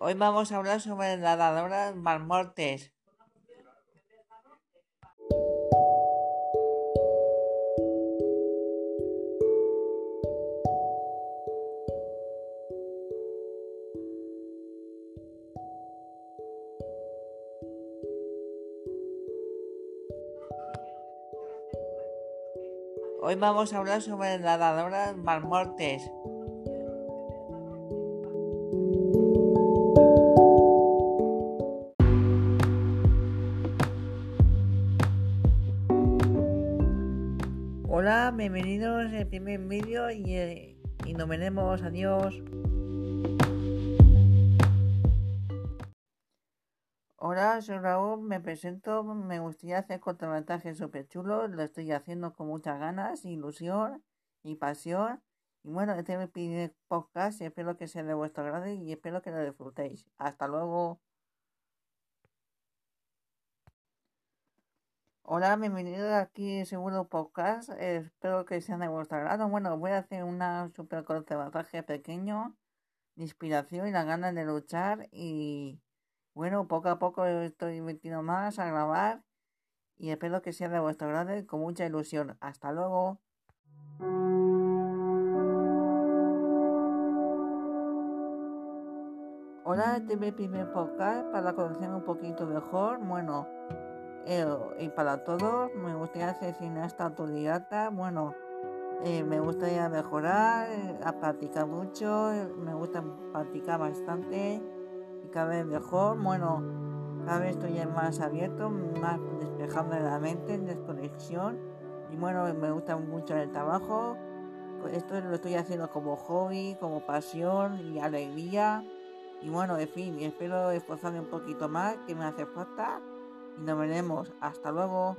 Hoy vamos a hablar sobre nadadoras marmotes. Hoy vamos a hablar sobre nadadoras marmotes. Hola, bienvenidos al primer vídeo y, eh, y nos veremos. Adiós. Hola, soy Raúl, me presento, me gustaría hacer cortometrajes súper chulos, lo estoy haciendo con muchas ganas, ilusión y pasión. Y bueno, este es mi primer podcast y espero que sea de vuestro agrado y espero que lo disfrutéis. Hasta luego. Hola, bienvenidos aquí segundo podcast, espero que sean de vuestro agrado. Bueno, voy a hacer una super cortometraje pequeño de inspiración y las ganas de luchar y bueno, poco a poco estoy metiendo más a grabar y espero que sea de vuestro agrado y con mucha ilusión. Hasta luego. Hola, este es mi primer podcast para conocer un poquito mejor. Bueno, eh, y para todos, me gustaría ser cineasta autodidacta. Bueno, eh, me gustaría mejorar, eh, a practicar mucho, me gusta practicar bastante y cada vez mejor. Bueno, cada vez estoy más abierto, más despejando la mente, en desconexión. Y bueno, me gusta mucho el trabajo. Esto lo estoy haciendo como hobby, como pasión y alegría. Y bueno, en fin, espero esforzarme un poquito más, que me hace falta y nos veremos. Hasta luego.